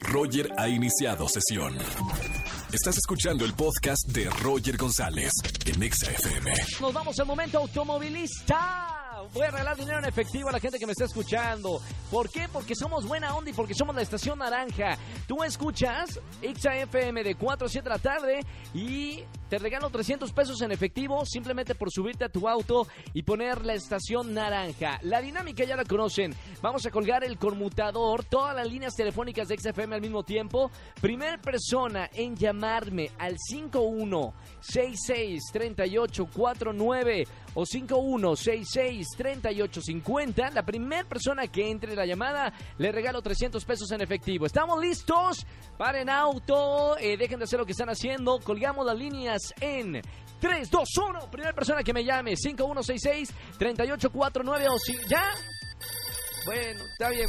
Roger ha iniciado sesión. Estás escuchando el podcast de Roger González en Exa FM. Nos vamos al momento automovilista. Voy a regalar dinero en efectivo a la gente que me está escuchando. ¿Por qué? Porque somos buena onda y porque somos la estación naranja. Tú escuchas XAFM de 4 a 7 de la tarde y te regalo 300 pesos en efectivo simplemente por subirte a tu auto y poner la estación naranja. La dinámica ya la conocen. Vamos a colgar el conmutador, todas las líneas telefónicas de XFM al mismo tiempo. Primer persona en llamarme al 51663849 o 51663850. La primera persona que entre la llamada le regalo 300 pesos en efectivo. ¿Estamos listos? Paren auto, eh, dejen de hacer lo que están haciendo. Colgamos las líneas en 3, 2, 1. Primera persona que me llame, 5166-3849 o si ya. Bueno, está bien.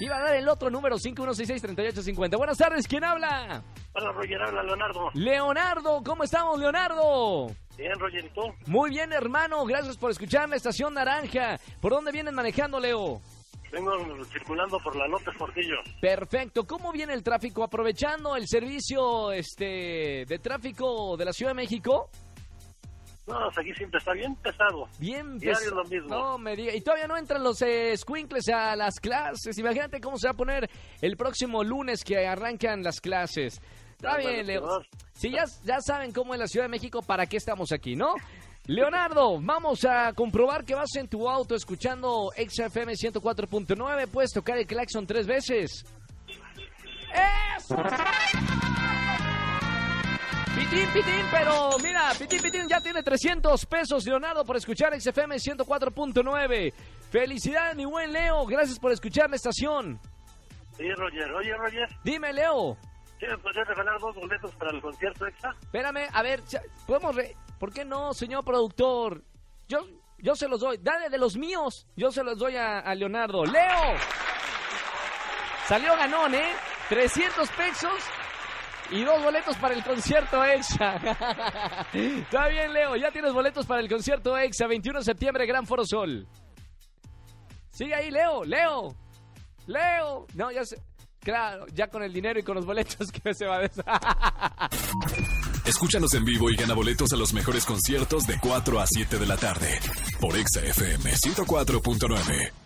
Iba a dar el otro número, 5166-3850. Buenas tardes, ¿quién habla? Hola, Roger, habla Leonardo. Leonardo, ¿cómo estamos, Leonardo? Bien, Roger, ¿y tú? Muy bien, hermano, gracias por escuchar la estación naranja. ¿Por dónde vienen manejando, Leo? Vengo circulando por la López Portillo. Perfecto. ¿Cómo viene el tráfico? ¿Aprovechando el servicio este de tráfico de la Ciudad de México? No, aquí siempre está bien pesado. Bien pesado. lo mismo. No me diga. Y todavía no entran los eh, squinkles a las clases. Imagínate cómo se va a poner el próximo lunes que arrancan las clases. Está bien, Leo. Si ya, ya saben cómo es la Ciudad de México, ¿para qué estamos aquí, no? Leonardo, vamos a comprobar que vas en tu auto escuchando XFM 104.9. Puedes tocar el claxon tres veces. ¡Eso! Pitín, pitín, pero mira, pitín, pitín ya tiene 300 pesos, Leonardo, por escuchar XFM 104.9. Felicidades, mi buen Leo, gracias por escuchar la estación. Sí, Roger. Oye, Roger, Dime, Leo, ¿sí me podrías regalar dos boletos para el concierto extra? espérame, a ver, ¿podemos re- ¿Por qué no, señor productor? Yo, yo se los doy, dale de los míos, yo se los doy a, Leonardo. ¡Leo! Salió ganón, ¿eh? 300 pesos y dos boletos para el concierto EXA. Está bien, Leo. Ya tienes boletos para el concierto EXA, 21 de septiembre, Gran Foro Sol. Sigue ahí, Leo, Leo. Leo. No, ya sé. Claro, ya con el dinero y con los boletos que se va a des- Escúchanos en vivo y gana boletos a los mejores conciertos de 4 a 7 de la tarde por Exa FM 104.9.